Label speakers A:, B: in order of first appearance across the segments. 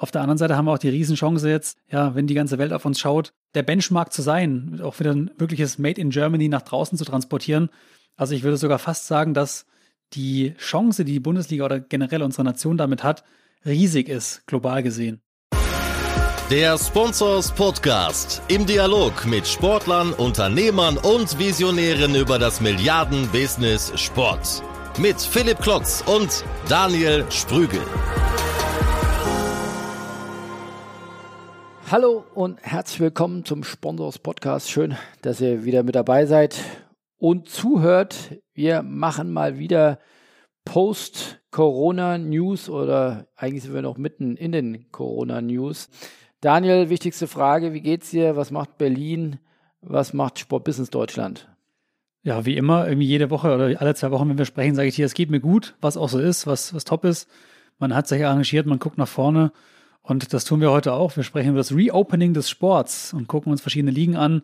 A: Auf der anderen Seite haben wir auch die Riesenchance jetzt, ja, wenn die ganze Welt auf uns schaut, der Benchmark zu sein, auch wieder ein wirkliches Made in Germany nach draußen zu transportieren. Also ich würde sogar fast sagen, dass die Chance, die die Bundesliga oder generell unsere Nation damit hat, riesig ist, global gesehen.
B: Der Sponsors Podcast im Dialog mit Sportlern, Unternehmern und Visionären über das Milliarden-Business Sport. Mit Philipp Klotz und Daniel Sprügel.
C: Hallo und herzlich willkommen zum Sponsors Podcast. Schön, dass ihr wieder mit dabei seid und zuhört. Wir machen mal wieder Post-Corona-News oder eigentlich sind wir noch mitten in den Corona-News. Daniel, wichtigste Frage, wie geht's dir? Was macht Berlin? Was macht Sportbusiness Deutschland?
A: Ja, wie immer, irgendwie jede Woche oder alle zwei Wochen, wenn wir sprechen, sage ich dir, es geht mir gut, was auch so ist, was, was top ist. Man hat sich arrangiert, man guckt nach vorne und das tun wir heute auch. Wir sprechen über das Reopening des Sports und gucken uns verschiedene Ligen an,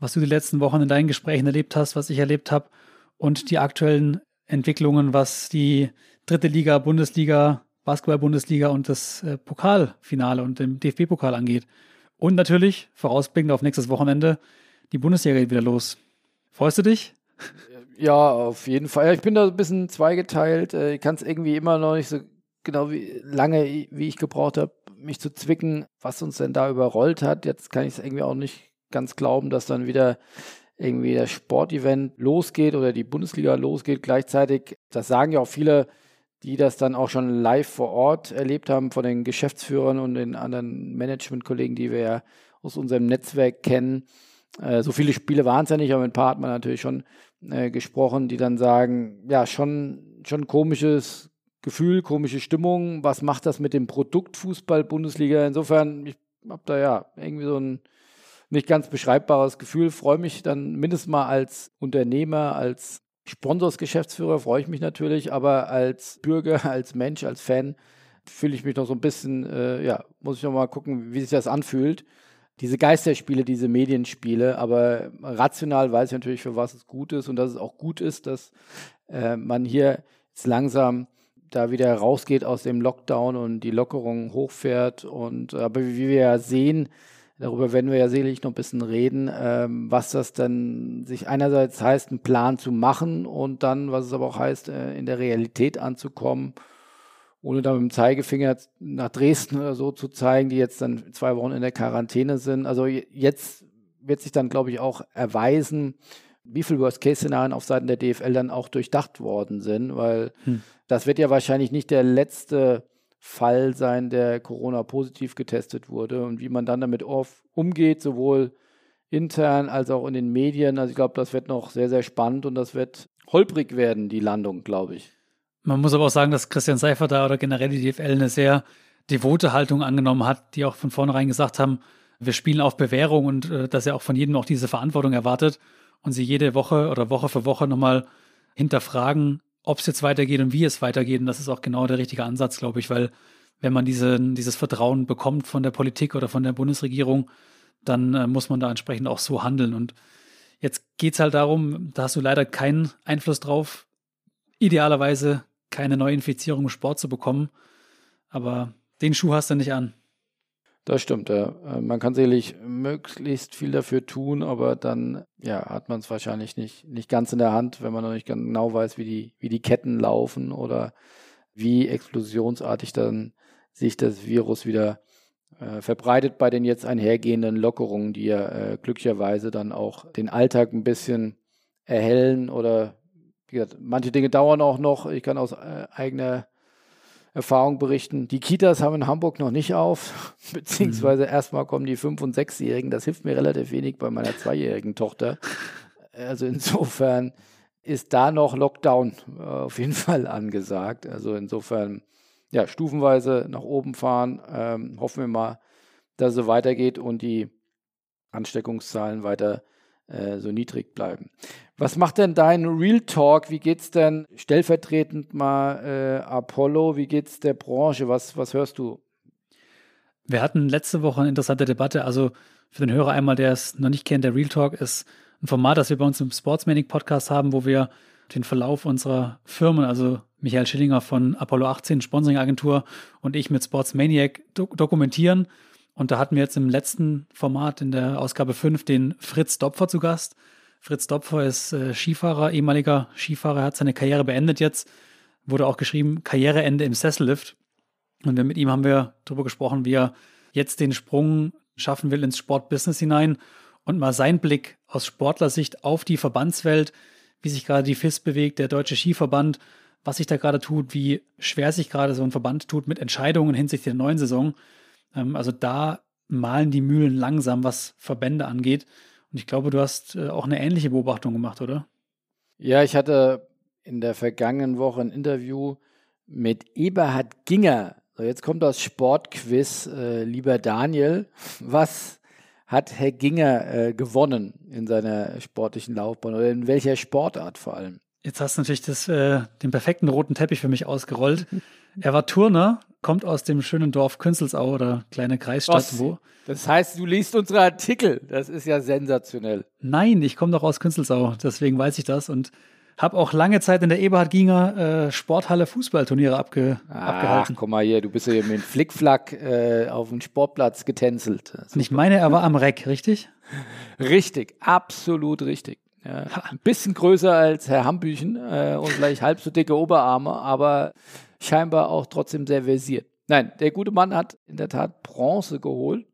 A: was du die letzten Wochen in deinen Gesprächen erlebt hast, was ich erlebt habe und die aktuellen Entwicklungen, was die dritte Liga, Bundesliga, Basketball-Bundesliga und das äh, Pokalfinale und den DFB-Pokal angeht. Und natürlich, vorausblickend auf nächstes Wochenende, die Bundesliga geht wieder los. Freust du dich?
C: Ja, auf jeden Fall. Ich bin da ein bisschen zweigeteilt. Äh, ich kann es irgendwie immer noch nicht so genau wie lange, wie ich gebraucht habe, mich zu zwicken, was uns denn da überrollt hat. Jetzt kann ich es irgendwie auch nicht ganz glauben, dass dann wieder irgendwie das Sportevent losgeht oder die Bundesliga losgeht gleichzeitig. Das sagen ja auch viele, die das dann auch schon live vor Ort erlebt haben von den Geschäftsführern und den anderen Managementkollegen, die wir ja aus unserem Netzwerk kennen. Äh, so viele Spiele waren es ja nicht, aber mit ein paar hat man natürlich schon äh, gesprochen, die dann sagen, ja, schon, schon komisches Gefühl, komische Stimmung. Was macht das mit dem Produkt Fußball Bundesliga? Insofern, ich habe da ja irgendwie so ein nicht ganz beschreibbares Gefühl. Freue mich dann mindestens mal als Unternehmer, als Sponsorsgeschäftsführer freue ich mich natürlich, aber als Bürger, als Mensch, als Fan fühle ich mich noch so ein bisschen, äh, ja, muss ich noch mal gucken, wie sich das anfühlt. Diese Geisterspiele, diese Medienspiele, aber rational weiß ich natürlich, für was es gut ist und dass es auch gut ist, dass äh, man hier jetzt langsam da wieder rausgeht aus dem Lockdown und die Lockerung hochfährt. Und aber wie wir ja sehen, darüber werden wir ja sicherlich noch ein bisschen reden, ähm, was das dann sich einerseits heißt, einen Plan zu machen und dann, was es aber auch heißt, äh, in der Realität anzukommen, ohne da mit dem Zeigefinger nach Dresden oder so zu zeigen, die jetzt dann zwei Wochen in der Quarantäne sind. Also jetzt wird sich dann, glaube ich, auch erweisen, wie viele Worst-Case-Szenarien auf Seiten der DFL dann auch durchdacht worden sind, weil hm. das wird ja wahrscheinlich nicht der letzte Fall sein, der Corona-positiv getestet wurde und wie man dann damit umgeht, sowohl intern als auch in den Medien. Also ich glaube, das wird noch sehr, sehr spannend und das wird holprig werden, die Landung, glaube ich.
A: Man muss aber auch sagen, dass Christian Seifert da oder generell die DFL eine sehr devote Haltung angenommen hat, die auch von vornherein gesagt haben, wir spielen auf Bewährung und äh, dass er auch von jedem auch diese Verantwortung erwartet und sie jede Woche oder Woche für Woche nochmal hinterfragen, ob es jetzt weitergeht und wie es weitergeht. Und das ist auch genau der richtige Ansatz, glaube ich, weil wenn man diese, dieses Vertrauen bekommt von der Politik oder von der Bundesregierung, dann äh, muss man da entsprechend auch so handeln. Und jetzt geht es halt darum, da hast du leider keinen Einfluss drauf, idealerweise keine Neuinfizierung im Sport zu bekommen. Aber den Schuh hast du nicht an.
C: Das stimmt, ja. Äh, man kann sicherlich möglichst viel dafür tun, aber dann ja, hat man es wahrscheinlich nicht, nicht ganz in der Hand, wenn man noch nicht genau weiß, wie die, wie die Ketten laufen oder wie explosionsartig dann sich das Virus wieder äh, verbreitet bei den jetzt einhergehenden Lockerungen, die ja äh, glücklicherweise dann auch den Alltag ein bisschen erhellen oder wie gesagt, manche Dinge dauern auch noch. Ich kann aus äh, eigener Erfahrung berichten. Die Kitas haben in Hamburg noch nicht auf, beziehungsweise mhm. erstmal kommen die Fünf- und Sechsjährigen. Das hilft mir relativ wenig bei meiner zweijährigen Tochter. Also insofern ist da noch Lockdown äh, auf jeden Fall angesagt. Also insofern, ja, stufenweise nach oben fahren. Ähm, hoffen wir mal, dass es so weitergeht und die Ansteckungszahlen weiter äh, so niedrig bleiben. Was macht denn dein Real Talk? Wie geht's denn stellvertretend mal äh, Apollo? Wie geht's der Branche? Was, was hörst du?
A: Wir hatten letzte Woche eine interessante Debatte. Also für den Hörer einmal, der es noch nicht kennt, der Real Talk ist ein Format, das wir bei uns im Sportsmanic Podcast haben, wo wir den Verlauf unserer Firmen, also Michael Schillinger von Apollo 18 Sponsoring Agentur und ich mit Sports Maniac do dokumentieren. Und da hatten wir jetzt im letzten Format in der Ausgabe 5 den Fritz Dopfer zu Gast. Fritz Dopfer ist äh, Skifahrer, ehemaliger Skifahrer, hat seine Karriere beendet jetzt. Wurde auch geschrieben, Karriereende im Sessellift. Und mit ihm haben wir darüber gesprochen, wie er jetzt den Sprung schaffen will ins Sportbusiness hinein und mal seinen Blick aus Sportlersicht auf die Verbandswelt, wie sich gerade die FIS bewegt, der Deutsche Skiverband, was sich da gerade tut, wie schwer sich gerade so ein Verband tut mit Entscheidungen hinsichtlich der neuen Saison. Ähm, also da malen die Mühlen langsam, was Verbände angeht. Und ich glaube, du hast äh, auch eine ähnliche Beobachtung gemacht, oder?
C: Ja, ich hatte in der vergangenen Woche ein Interview mit Eberhard Ginger. So, jetzt kommt das Sportquiz, äh, lieber Daniel. Was hat Herr Ginger äh, gewonnen in seiner sportlichen Laufbahn oder in welcher Sportart vor allem?
A: Jetzt hast du natürlich das, äh, den perfekten roten Teppich für mich ausgerollt. Er war Turner, kommt aus dem schönen Dorf Künzelsau oder kleine Kreisstadt.
C: Was? Wo? Das heißt, du liest unsere Artikel. Das ist ja sensationell.
A: Nein, ich komme doch aus Künzelsau, deswegen weiß ich das und habe auch lange Zeit in der Eberhard Ginger äh, Sporthalle Fußballturniere abge Ach, abgehalten.
C: guck mal hier, du bist ja mit Flickflack äh, auf dem Sportplatz getänzelt.
A: Super. Und ich meine, er war am Reck, richtig?
C: Richtig, absolut richtig. Ja, ein bisschen größer als Herr Hambüchen äh, und vielleicht halb so dicke Oberarme, aber scheinbar auch trotzdem sehr versiert. Nein, der gute Mann hat in der Tat Bronze geholt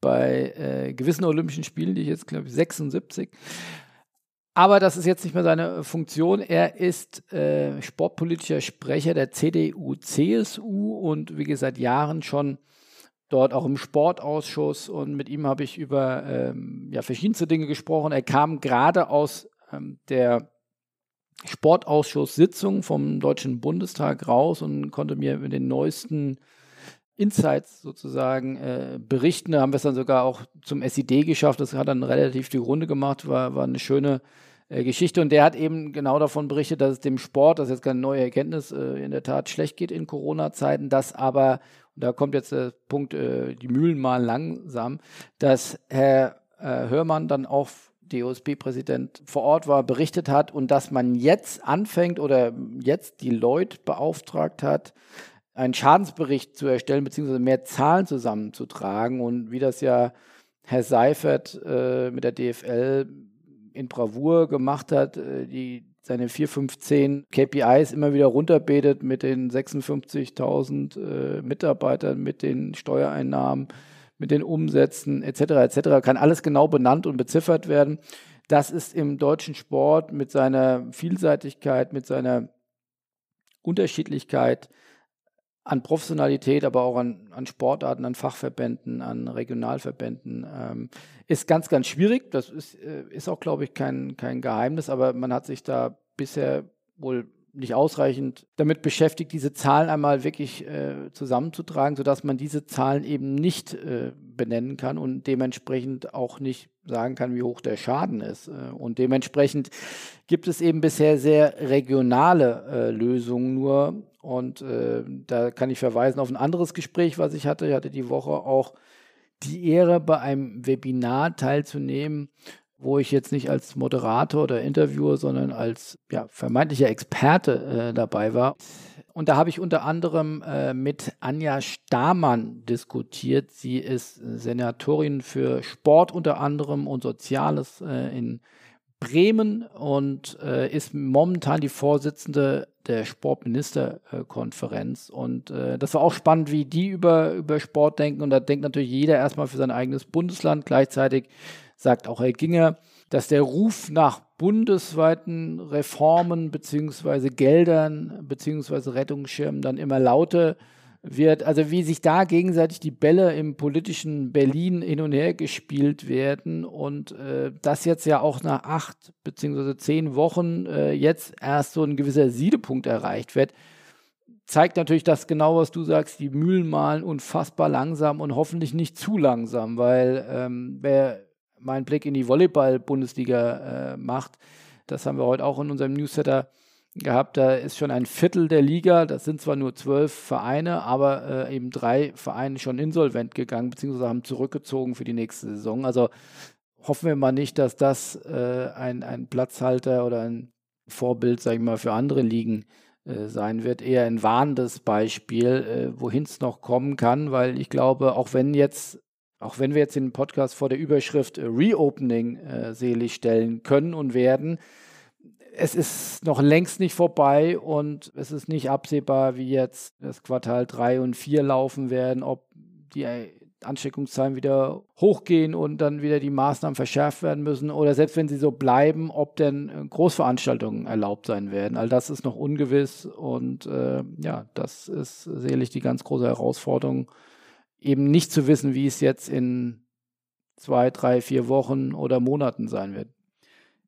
C: bei äh, gewissen Olympischen Spielen, die ich jetzt glaube ich 76. Aber das ist jetzt nicht mehr seine Funktion. Er ist äh, sportpolitischer Sprecher der CDU, CSU und wie gesagt seit Jahren schon dort auch im Sportausschuss und mit ihm habe ich über ähm, ja, verschiedenste Dinge gesprochen. Er kam gerade aus ähm, der Sportausschusssitzung vom Deutschen Bundestag raus und konnte mir mit den neuesten Insights sozusagen äh, berichten. Da haben wir es dann sogar auch zum SID geschafft. Das hat dann relativ die Runde gemacht, war, war eine schöne äh, Geschichte. Und der hat eben genau davon berichtet, dass es dem Sport, das ist jetzt keine neue Erkenntnis, äh, in der Tat schlecht geht in Corona-Zeiten, dass aber da kommt jetzt der Punkt, äh, die Mühlen mal langsam, dass Herr äh, Hörmann dann auch DOSB-Präsident vor Ort war, berichtet hat und dass man jetzt anfängt oder jetzt die Leute beauftragt hat, einen Schadensbericht zu erstellen, beziehungsweise mehr Zahlen zusammenzutragen und wie das ja Herr Seifert äh, mit der DFL in Bravour gemacht hat, äh, die seine 4, 5, 10 KPIs immer wieder runterbetet mit den 56.000 äh, Mitarbeitern, mit den Steuereinnahmen, mit den Umsätzen etc. etc. kann alles genau benannt und beziffert werden. Das ist im deutschen Sport mit seiner Vielseitigkeit, mit seiner Unterschiedlichkeit an Professionalität, aber auch an, an Sportarten, an Fachverbänden, an Regionalverbänden, ähm, ist ganz, ganz schwierig. Das ist, äh, ist auch, glaube ich, kein, kein Geheimnis, aber man hat sich da bisher wohl nicht ausreichend damit beschäftigt, diese Zahlen einmal wirklich äh, zusammenzutragen, sodass man diese Zahlen eben nicht äh, benennen kann und dementsprechend auch nicht sagen kann, wie hoch der Schaden ist. Äh, und dementsprechend gibt es eben bisher sehr regionale äh, Lösungen nur. Und äh, da kann ich verweisen auf ein anderes Gespräch, was ich hatte. Ich hatte die Woche auch die Ehre, bei einem Webinar teilzunehmen wo ich jetzt nicht als Moderator oder Interviewer, sondern als ja, vermeintlicher Experte äh, dabei war. Und da habe ich unter anderem äh, mit Anja Stamann diskutiert. Sie ist Senatorin für Sport unter anderem und Soziales äh, in Bremen und äh, ist momentan die Vorsitzende der Sportministerkonferenz. Und äh, das war auch spannend, wie die über, über Sport denken. Und da denkt natürlich jeder erstmal für sein eigenes Bundesland. Gleichzeitig sagt auch Herr Ginger, dass der Ruf nach bundesweiten Reformen beziehungsweise Geldern beziehungsweise Rettungsschirmen dann immer lauter wird. Also wie sich da gegenseitig die Bälle im politischen Berlin hin und her gespielt werden und äh, das jetzt ja auch nach acht beziehungsweise zehn Wochen äh, jetzt erst so ein gewisser Siedepunkt erreicht wird, zeigt natürlich das genau, was du sagst, die Mühlen malen unfassbar langsam und hoffentlich nicht zu langsam, weil ähm, wer meinen Blick in die Volleyball-Bundesliga äh, macht. Das haben wir heute auch in unserem Newsletter gehabt. Da ist schon ein Viertel der Liga. Das sind zwar nur zwölf Vereine, aber äh, eben drei Vereine schon insolvent gegangen, beziehungsweise haben zurückgezogen für die nächste Saison. Also hoffen wir mal nicht, dass das äh, ein, ein Platzhalter oder ein Vorbild, sage ich mal, für andere Ligen äh, sein wird, eher ein warnendes Beispiel, äh, wohin es noch kommen kann, weil ich glaube, auch wenn jetzt, auch wenn wir jetzt den Podcast vor der Überschrift Reopening äh, selig stellen können und werden, es ist noch längst nicht vorbei und es ist nicht absehbar, wie jetzt das Quartal 3 und 4 laufen werden, ob die Ansteckungszahlen wieder hochgehen und dann wieder die Maßnahmen verschärft werden müssen oder selbst wenn sie so bleiben, ob denn äh, Großveranstaltungen erlaubt sein werden. All das ist noch ungewiss und äh, ja, das ist sicherlich die ganz große Herausforderung, eben nicht zu wissen, wie es jetzt in zwei, drei, vier Wochen oder Monaten sein wird.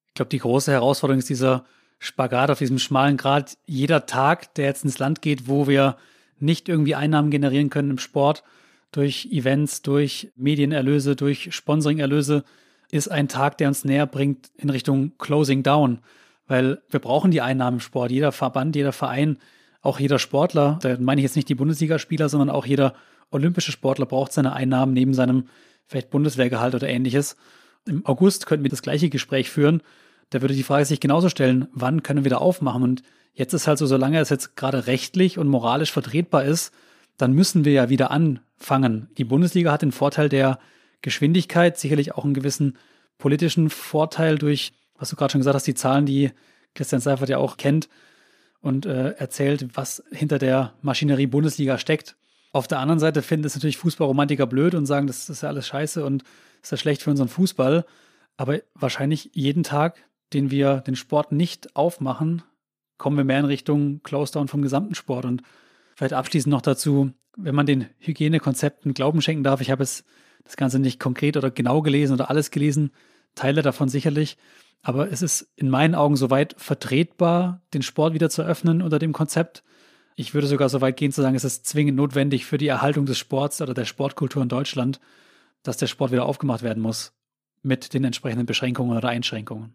A: Ich glaube, die große Herausforderung ist dieser Spagat auf diesem schmalen Grad. Jeder Tag, der jetzt ins Land geht, wo wir nicht irgendwie Einnahmen generieren können im Sport, durch Events, durch Medienerlöse, durch Sponsoringerlöse, ist ein Tag, der uns näher bringt in Richtung Closing Down. Weil wir brauchen die Einnahmen im Sport. Jeder Verband, jeder Verein, auch jeder Sportler, da meine ich jetzt nicht die Bundesligaspieler, sondern auch jeder olympische Sportler braucht seine Einnahmen neben seinem vielleicht Bundeswehrgehalt oder ähnliches. Im August könnten wir das gleiche Gespräch führen. Da würde die Frage sich genauso stellen, wann können wir da aufmachen? Und jetzt ist halt so, solange es jetzt gerade rechtlich und moralisch vertretbar ist, dann müssen wir ja wieder anfangen. Die Bundesliga hat den Vorteil der Geschwindigkeit, sicherlich auch einen gewissen politischen Vorteil durch, was du gerade schon gesagt hast, die Zahlen, die Christian Seifert ja auch kennt und äh, erzählt, was hinter der Maschinerie Bundesliga steckt. Auf der anderen Seite finden es natürlich Fußballromantiker blöd und sagen, das ist ja alles scheiße und ist ja schlecht für unseren Fußball. Aber wahrscheinlich jeden Tag, den wir den Sport nicht aufmachen, kommen wir mehr in Richtung Close-Down vom gesamten Sport. Und Vielleicht abschließend noch dazu, wenn man den Hygienekonzepten Glauben schenken darf, ich habe es das Ganze nicht konkret oder genau gelesen oder alles gelesen, Teile davon sicherlich, aber es ist in meinen Augen soweit vertretbar, den Sport wieder zu öffnen unter dem Konzept. Ich würde sogar so weit gehen zu sagen, es ist zwingend notwendig für die Erhaltung des Sports oder der Sportkultur in Deutschland, dass der Sport wieder aufgemacht werden muss mit den entsprechenden Beschränkungen oder Einschränkungen.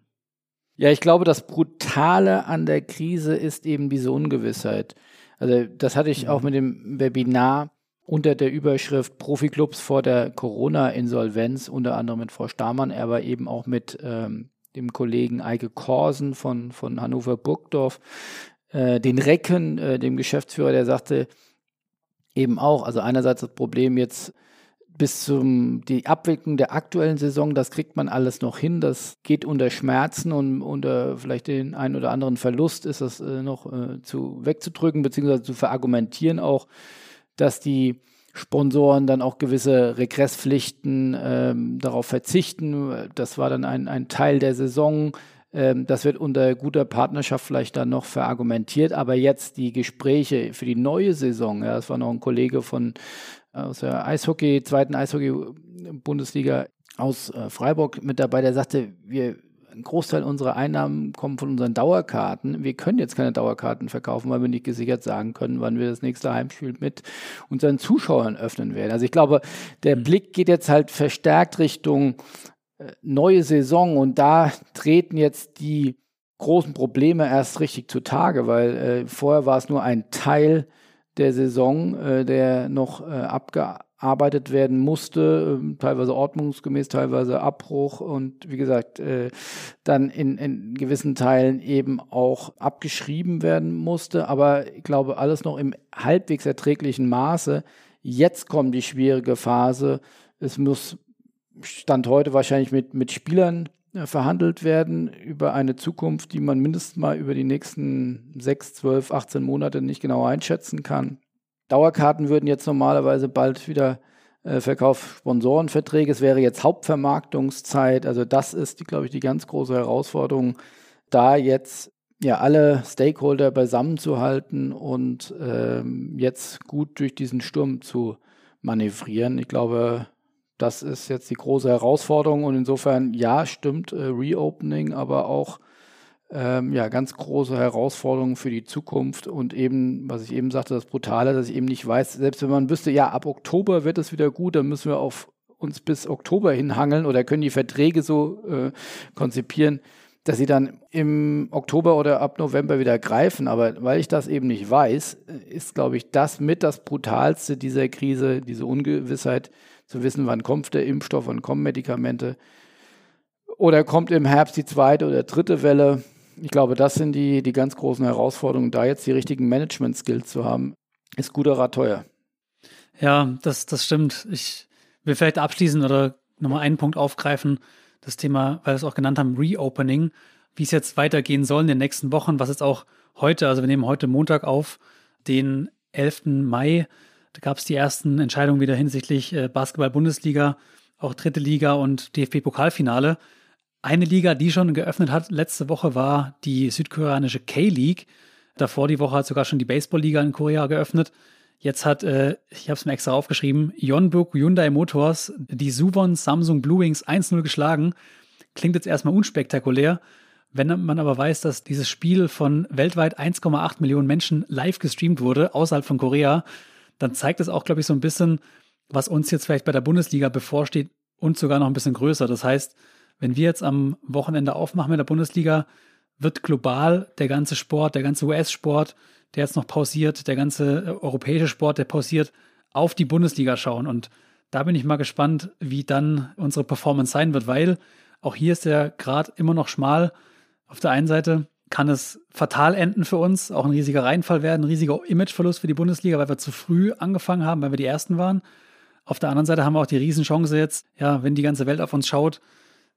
C: Ja, ich glaube, das Brutale an der Krise ist eben diese Ungewissheit. Also das hatte ich auch mhm. mit dem Webinar unter der Überschrift Profiklubs vor der Corona-Insolvenz, unter anderem mit Frau Stamann, aber eben auch mit ähm, dem Kollegen Eike Korsen von, von Hannover Burgdorf, äh, den Recken, äh, dem Geschäftsführer, der sagte eben auch, also einerseits das Problem jetzt bis zum die Abwicklung der aktuellen Saison, das kriegt man alles noch hin. Das geht unter Schmerzen und unter vielleicht den einen oder anderen Verlust ist das äh, noch äh, zu wegzudrücken beziehungsweise zu verargumentieren auch, dass die Sponsoren dann auch gewisse Regresspflichten ähm, darauf verzichten. Das war dann ein, ein Teil der Saison. Ähm, das wird unter guter Partnerschaft vielleicht dann noch verargumentiert. Aber jetzt die Gespräche für die neue Saison, ja, das war noch ein Kollege von aus der Eishockey, zweiten Eishockey-Bundesliga aus äh, Freiburg mit dabei, der sagte, wir ein Großteil unserer Einnahmen kommen von unseren Dauerkarten. Wir können jetzt keine Dauerkarten verkaufen, weil wir nicht gesichert sagen können, wann wir das nächste Heimspiel mit unseren Zuschauern öffnen werden. Also ich glaube, der mhm. Blick geht jetzt halt verstärkt Richtung äh, neue Saison und da treten jetzt die großen Probleme erst richtig zutage, weil äh, vorher war es nur ein Teil der Saison, äh, der noch äh, abgearbeitet werden musste, äh, teilweise ordnungsgemäß, teilweise Abbruch und wie gesagt, äh, dann in, in gewissen Teilen eben auch abgeschrieben werden musste. Aber ich glaube, alles noch im halbwegs erträglichen Maße. Jetzt kommt die schwierige Phase. Es muss Stand heute wahrscheinlich mit, mit Spielern äh, verhandelt werden über eine Zukunft, die man mindestens mal über die nächsten 6, 12, 18 Monate nicht genau einschätzen kann. Dauerkarten würden jetzt normalerweise bald wieder äh, Verkauf Sponsorenverträge. Es wäre jetzt Hauptvermarktungszeit. Also das ist, glaube ich, die ganz große Herausforderung, da jetzt ja alle Stakeholder beisammenzuhalten und ähm, jetzt gut durch diesen Sturm zu manövrieren. Ich glaube, das ist jetzt die große Herausforderung und insofern, ja, stimmt, äh, Reopening, aber auch ähm, ja, ganz große Herausforderung für die Zukunft und eben, was ich eben sagte, das Brutale, dass ich eben nicht weiß, selbst wenn man wüsste, ja, ab Oktober wird es wieder gut, dann müssen wir auf uns bis Oktober hinhangeln oder können die Verträge so äh, konzipieren, dass sie dann im Oktober oder ab November wieder greifen. Aber weil ich das eben nicht weiß, ist, glaube ich, das mit das Brutalste dieser Krise, diese Ungewissheit, zu wissen, wann kommt der Impfstoff, wann kommen Medikamente. Oder kommt im Herbst die zweite oder dritte Welle. Ich glaube, das sind die, die ganz großen Herausforderungen. Da jetzt die richtigen Management-Skills zu haben, ist guter Rat teuer.
A: Ja, das, das stimmt. Ich will vielleicht abschließen oder nochmal einen Punkt aufgreifen. Das Thema, weil wir es auch genannt haben, Reopening. Wie es jetzt weitergehen soll in den nächsten Wochen, was jetzt auch heute, also wir nehmen heute Montag auf, den 11. Mai. Da gab es die ersten Entscheidungen wieder hinsichtlich äh, Basketball-Bundesliga, auch dritte Liga und DFB-Pokalfinale. Eine Liga, die schon geöffnet hat, letzte Woche war die südkoreanische K-League. Davor die Woche hat sogar schon die Baseball-Liga in Korea geöffnet. Jetzt hat, äh, ich habe es mir extra aufgeschrieben, Yonbuk Hyundai Motors die Suwon Samsung Blue Wings 1-0 geschlagen. Klingt jetzt erstmal unspektakulär. Wenn man aber weiß, dass dieses Spiel von weltweit 1,8 Millionen Menschen live gestreamt wurde, außerhalb von Korea, dann zeigt es auch, glaube ich, so ein bisschen, was uns jetzt vielleicht bei der Bundesliga bevorsteht und sogar noch ein bisschen größer. Das heißt, wenn wir jetzt am Wochenende aufmachen mit der Bundesliga, wird global der ganze Sport, der ganze US-Sport, der jetzt noch pausiert, der ganze äh, europäische Sport, der pausiert, auf die Bundesliga schauen. Und da bin ich mal gespannt, wie dann unsere Performance sein wird, weil auch hier ist der Grad immer noch schmal. Auf der einen Seite kann es fatal enden für uns, auch ein riesiger Reinfall werden, ein riesiger Imageverlust für die Bundesliga, weil wir zu früh angefangen haben, weil wir die Ersten waren. Auf der anderen Seite haben wir auch die Riesenchance jetzt, ja, wenn die ganze Welt auf uns schaut,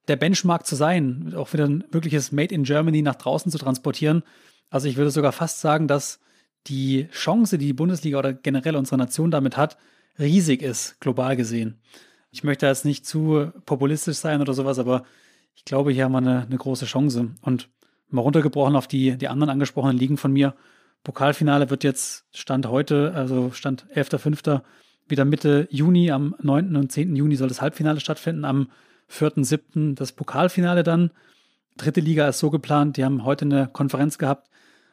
A: der Benchmark zu sein, auch wieder ein wirkliches Made in Germany nach draußen zu transportieren. Also ich würde sogar fast sagen, dass die Chance, die die Bundesliga oder generell unsere Nation damit hat, riesig ist, global gesehen. Ich möchte jetzt nicht zu populistisch sein oder sowas, aber ich glaube, hier haben wir eine, eine große Chance. Und mal runtergebrochen auf die, die anderen angesprochenen Ligen von mir. Pokalfinale wird jetzt Stand heute, also Stand 11.05. wieder Mitte Juni, am 9. und 10. Juni soll das Halbfinale stattfinden, am 4.7. das Pokalfinale dann. Dritte Liga ist so geplant, die haben heute eine Konferenz gehabt.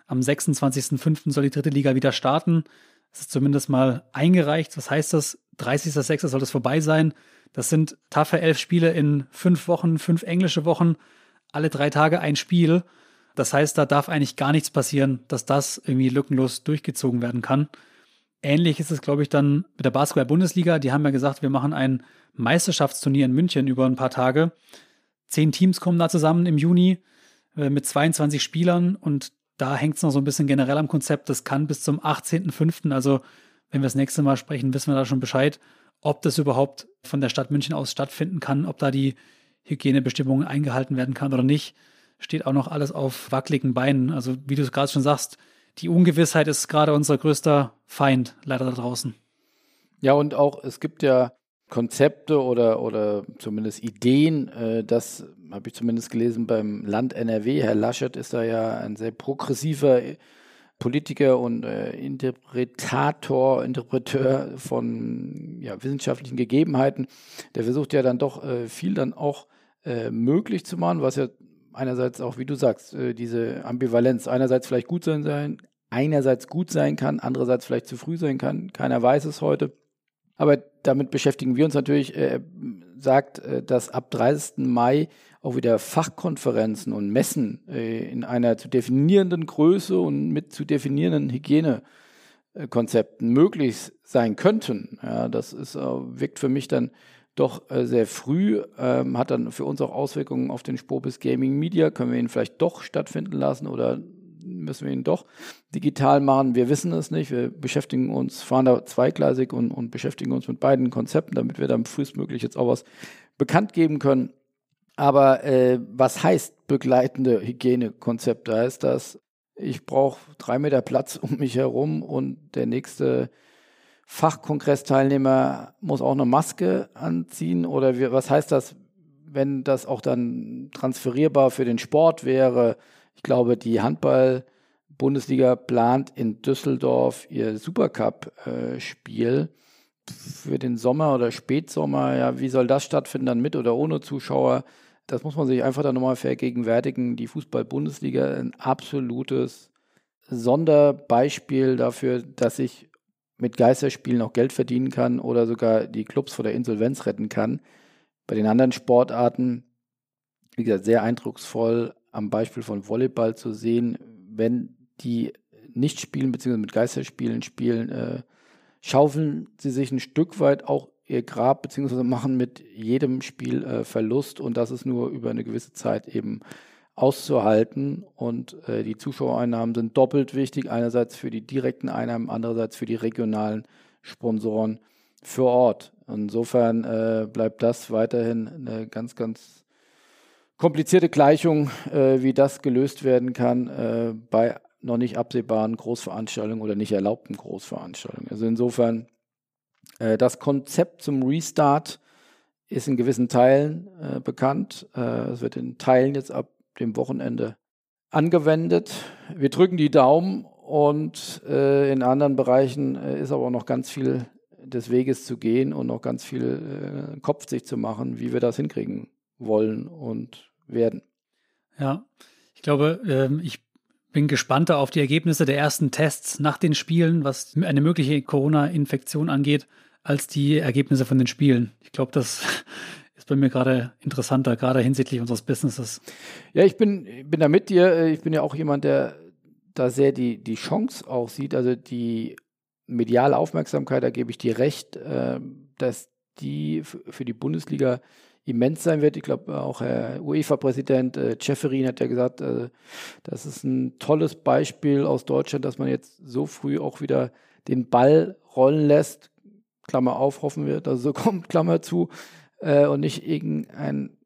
A: Am 26.05. soll die dritte Liga wieder starten. Das ist zumindest mal eingereicht. Was heißt das? 30.06. soll das vorbei sein. Das sind taffe elf Spiele in fünf Wochen, fünf englische Wochen, alle drei Tage ein Spiel. Das heißt, da darf eigentlich gar nichts passieren, dass das irgendwie lückenlos durchgezogen werden kann. Ähnlich ist es, glaube ich, dann mit der Basketball-Bundesliga. Die haben ja gesagt, wir machen ein Meisterschaftsturnier in München über ein paar Tage. Zehn Teams kommen da zusammen im Juni äh, mit 22 Spielern und da hängt es noch so ein bisschen generell am Konzept. Das kann bis zum 18.05., also wenn wir das nächste Mal sprechen, wissen wir da schon Bescheid, ob das überhaupt von der Stadt München aus stattfinden kann, ob da die Hygienebestimmungen eingehalten werden kann oder nicht. Steht auch noch alles auf wackeligen Beinen. Also wie du es gerade schon sagst, die Ungewissheit ist gerade unser größter Feind, leider da draußen.
C: Ja, und auch es gibt ja Konzepte oder, oder zumindest Ideen, äh, das habe ich zumindest gelesen beim Land NRW. Herr Laschet ist da ja ein sehr progressiver Politiker und äh, Interpretator, Interpreteur von ja, wissenschaftlichen Gegebenheiten. Der versucht ja dann doch äh, viel dann auch äh, möglich zu machen, was ja einerseits auch, wie du sagst, äh, diese Ambivalenz einerseits vielleicht gut sein, sein, einerseits gut sein kann, andererseits vielleicht zu früh sein kann. Keiner weiß es heute. Aber damit beschäftigen wir uns natürlich, äh, sagt, äh, dass ab 30. Mai auch wieder Fachkonferenzen und Messen in einer zu definierenden Größe und mit zu definierenden Hygienekonzepten möglich sein könnten. Ja, das ist, wirkt für mich dann doch äh, sehr früh, ähm, hat dann für uns auch Auswirkungen auf den Spobis Gaming Media. Können wir ihn vielleicht doch stattfinden lassen oder müssen wir ihn doch digital machen. Wir wissen es nicht. Wir beschäftigen uns, fahren da zweigleisig und, und beschäftigen uns mit beiden Konzepten, damit wir dann frühestmöglich jetzt auch was bekannt geben können. Aber äh, was heißt begleitende Hygienekonzepte? Heißt das, ich brauche drei Meter Platz um mich herum und der nächste Fachkongressteilnehmer muss auch eine Maske anziehen? Oder wie, was heißt das, wenn das auch dann transferierbar für den Sport wäre? Ich glaube, die Handball-Bundesliga plant in Düsseldorf ihr Supercup-Spiel für den Sommer oder Spätsommer. Ja, wie soll das stattfinden, dann mit oder ohne Zuschauer? Das muss man sich einfach dann nochmal vergegenwärtigen. Die Fußball-Bundesliga ein absolutes Sonderbeispiel dafür, dass ich mit Geisterspielen auch Geld verdienen kann oder sogar die Clubs vor der Insolvenz retten kann. Bei den anderen Sportarten, wie gesagt, sehr eindrucksvoll am Beispiel von Volleyball zu sehen, wenn die nicht spielen, beziehungsweise mit Geisterspielen spielen, äh, schaufeln sie sich ein Stück weit auch ihr Grab, beziehungsweise machen mit jedem Spiel äh, Verlust und das ist nur über eine gewisse Zeit eben auszuhalten. Und äh, die Zuschauereinnahmen sind doppelt wichtig. Einerseits für die direkten Einnahmen, andererseits für die regionalen Sponsoren für Ort. Insofern äh, bleibt das weiterhin eine ganz, ganz komplizierte Gleichung, äh, wie das gelöst werden kann äh, bei noch nicht absehbaren Großveranstaltungen oder nicht erlaubten Großveranstaltungen. Also insofern, äh, das Konzept zum Restart ist in gewissen Teilen äh, bekannt. Es wird in Teilen jetzt ab dem Wochenende angewendet. Wir drücken die Daumen und äh, in anderen Bereichen äh, ist aber noch ganz viel des Weges zu gehen und noch ganz viel äh, Kopf sich zu machen, wie wir das hinkriegen wollen und werden.
A: Ja, ich glaube, ähm, ich bin gespannter auf die Ergebnisse der ersten Tests nach den Spielen, was eine mögliche Corona-Infektion angeht, als die Ergebnisse von den Spielen. Ich glaube, das ist bei mir gerade interessanter, gerade hinsichtlich unseres Businesses.
C: Ja, ich bin, bin da mit dir. Ich bin ja auch jemand, der da sehr die, die Chance auch sieht, also die mediale Aufmerksamkeit, da gebe ich dir recht, äh, dass die für die Bundesliga immens sein wird. Ich glaube, auch Herr UEFA-Präsident äh, hat ja gesagt, äh, das ist ein tolles Beispiel aus Deutschland, dass man jetzt so früh auch wieder den Ball rollen lässt. Klammer auf, hoffen wir, dass es so kommt, Klammer zu, äh, und nicht irgendein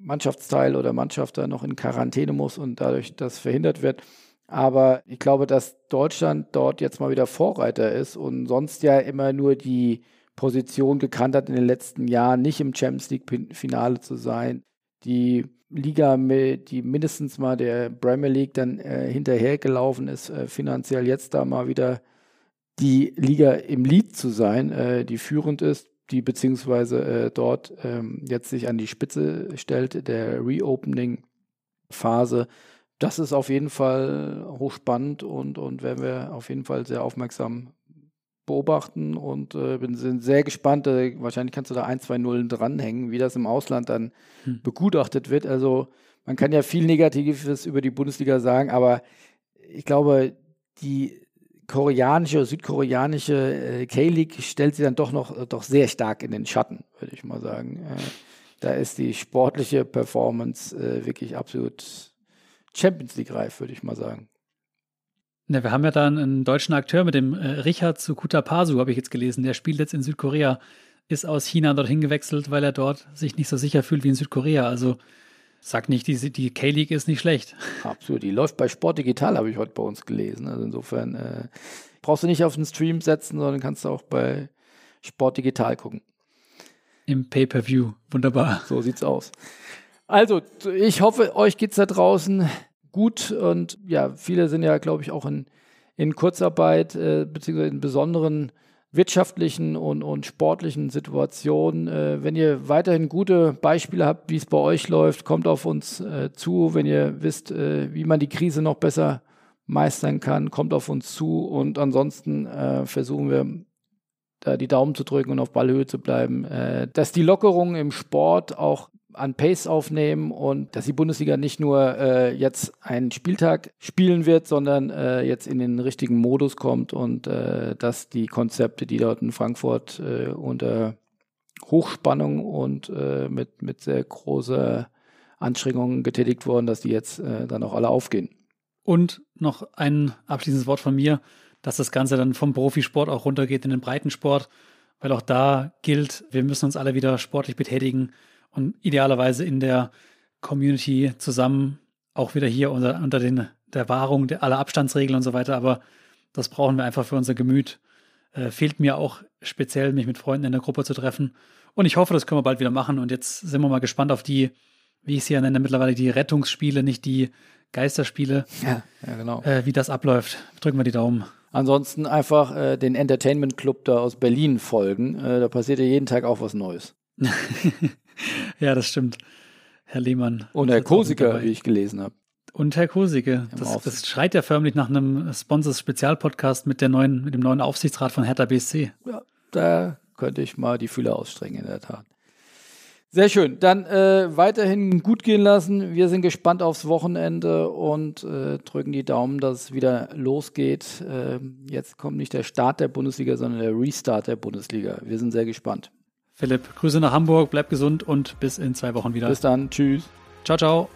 C: Mannschaftsteil oder Mannschaft da noch in Quarantäne muss und dadurch das verhindert wird. Aber ich glaube, dass Deutschland dort jetzt mal wieder Vorreiter ist und sonst ja immer nur die Position gekannt hat in den letzten Jahren, nicht im Champions League-Finale zu sein. Die Liga, die mindestens mal der Premier League dann äh, hinterhergelaufen ist, äh, finanziell jetzt da mal wieder die Liga im Lead zu sein, äh, die führend ist, die beziehungsweise äh, dort ähm, jetzt sich an die Spitze stellt, der Reopening-Phase. Das ist auf jeden Fall hochspannend und, und werden wir auf jeden Fall sehr aufmerksam beobachten und äh, bin sehr gespannt. Äh, wahrscheinlich kannst du da ein, zwei Nullen dranhängen, wie das im Ausland dann hm. begutachtet wird. Also man kann ja viel Negatives über die Bundesliga sagen, aber ich glaube, die koreanische, südkoreanische äh, K-League stellt sie dann doch noch äh, doch sehr stark in den Schatten, würde ich mal sagen. Äh, da ist die sportliche Performance wirklich absolut Champions League reif, würde ich mal sagen.
A: Ja, wir haben ja da einen deutschen Akteur mit dem Richard Pasu, habe ich jetzt gelesen. Der spielt jetzt in Südkorea, ist aus China dorthin gewechselt, weil er dort sich nicht so sicher fühlt wie in Südkorea. Also sag nicht, die, die K-League ist nicht schlecht.
C: Absolut. Die läuft bei Sport Digital, habe ich heute bei uns gelesen. Also insofern äh, brauchst du nicht auf den Stream setzen, sondern kannst du auch bei Sport Digital gucken.
A: Im Pay-Per-View. Wunderbar.
C: So sieht's aus. Also, ich hoffe, euch geht's da draußen gut und ja, viele sind ja, glaube ich, auch in, in Kurzarbeit, äh, beziehungsweise in besonderen wirtschaftlichen und, und sportlichen Situationen. Äh, wenn ihr weiterhin gute Beispiele habt, wie es bei euch läuft, kommt auf uns äh, zu. Wenn ihr wisst, äh, wie man die Krise noch besser meistern kann, kommt auf uns zu. Und ansonsten äh, versuchen wir, da die Daumen zu drücken und auf Ballhöhe zu bleiben, äh, dass die Lockerungen im Sport auch an Pace aufnehmen und dass die Bundesliga nicht nur äh, jetzt einen Spieltag spielen wird, sondern äh, jetzt in den richtigen Modus kommt und äh, dass die Konzepte, die dort in Frankfurt äh, unter Hochspannung und äh, mit, mit sehr großer Anstrengungen getätigt wurden, dass die jetzt äh, dann auch alle aufgehen.
A: Und noch ein abschließendes Wort von mir, dass das Ganze dann vom Profisport auch runtergeht in den Breitensport, weil auch da gilt, wir müssen uns alle wieder sportlich betätigen und idealerweise in der Community zusammen, auch wieder hier unter, unter den, der Wahrung der, aller Abstandsregeln und so weiter. Aber das brauchen wir einfach für unser Gemüt. Äh, fehlt mir auch speziell, mich mit Freunden in der Gruppe zu treffen. Und ich hoffe, das können wir bald wieder machen. Und jetzt sind wir mal gespannt auf die, wie ich sie ja nenne, mittlerweile die Rettungsspiele, nicht die Geisterspiele.
C: Ja, ja genau.
A: Äh, wie das abläuft. Drücken wir die Daumen.
C: Ansonsten einfach äh, den Entertainment Club da aus Berlin folgen. Äh, da passiert ja jeden Tag auch was Neues.
A: ja, das stimmt. Herr Lehmann.
C: Und Herr Kosiker, wie ich gelesen habe.
A: Und Herr Kosike. Das, das, schreit ja förmlich nach einem Sponsors-Spezialpodcast mit, mit dem neuen Aufsichtsrat von Hertha BSC.
C: Ja, da könnte ich mal die Fühler ausstrecken, in der Tat. Sehr schön. Dann äh, weiterhin gut gehen lassen. Wir sind gespannt aufs Wochenende und äh, drücken die Daumen, dass es wieder losgeht. Äh, jetzt kommt nicht der Start der Bundesliga, sondern der Restart der Bundesliga. Wir sind sehr gespannt.
A: Philipp, Grüße nach Hamburg, bleib gesund und bis in zwei Wochen wieder.
C: Bis dann, tschüss.
A: Ciao, ciao.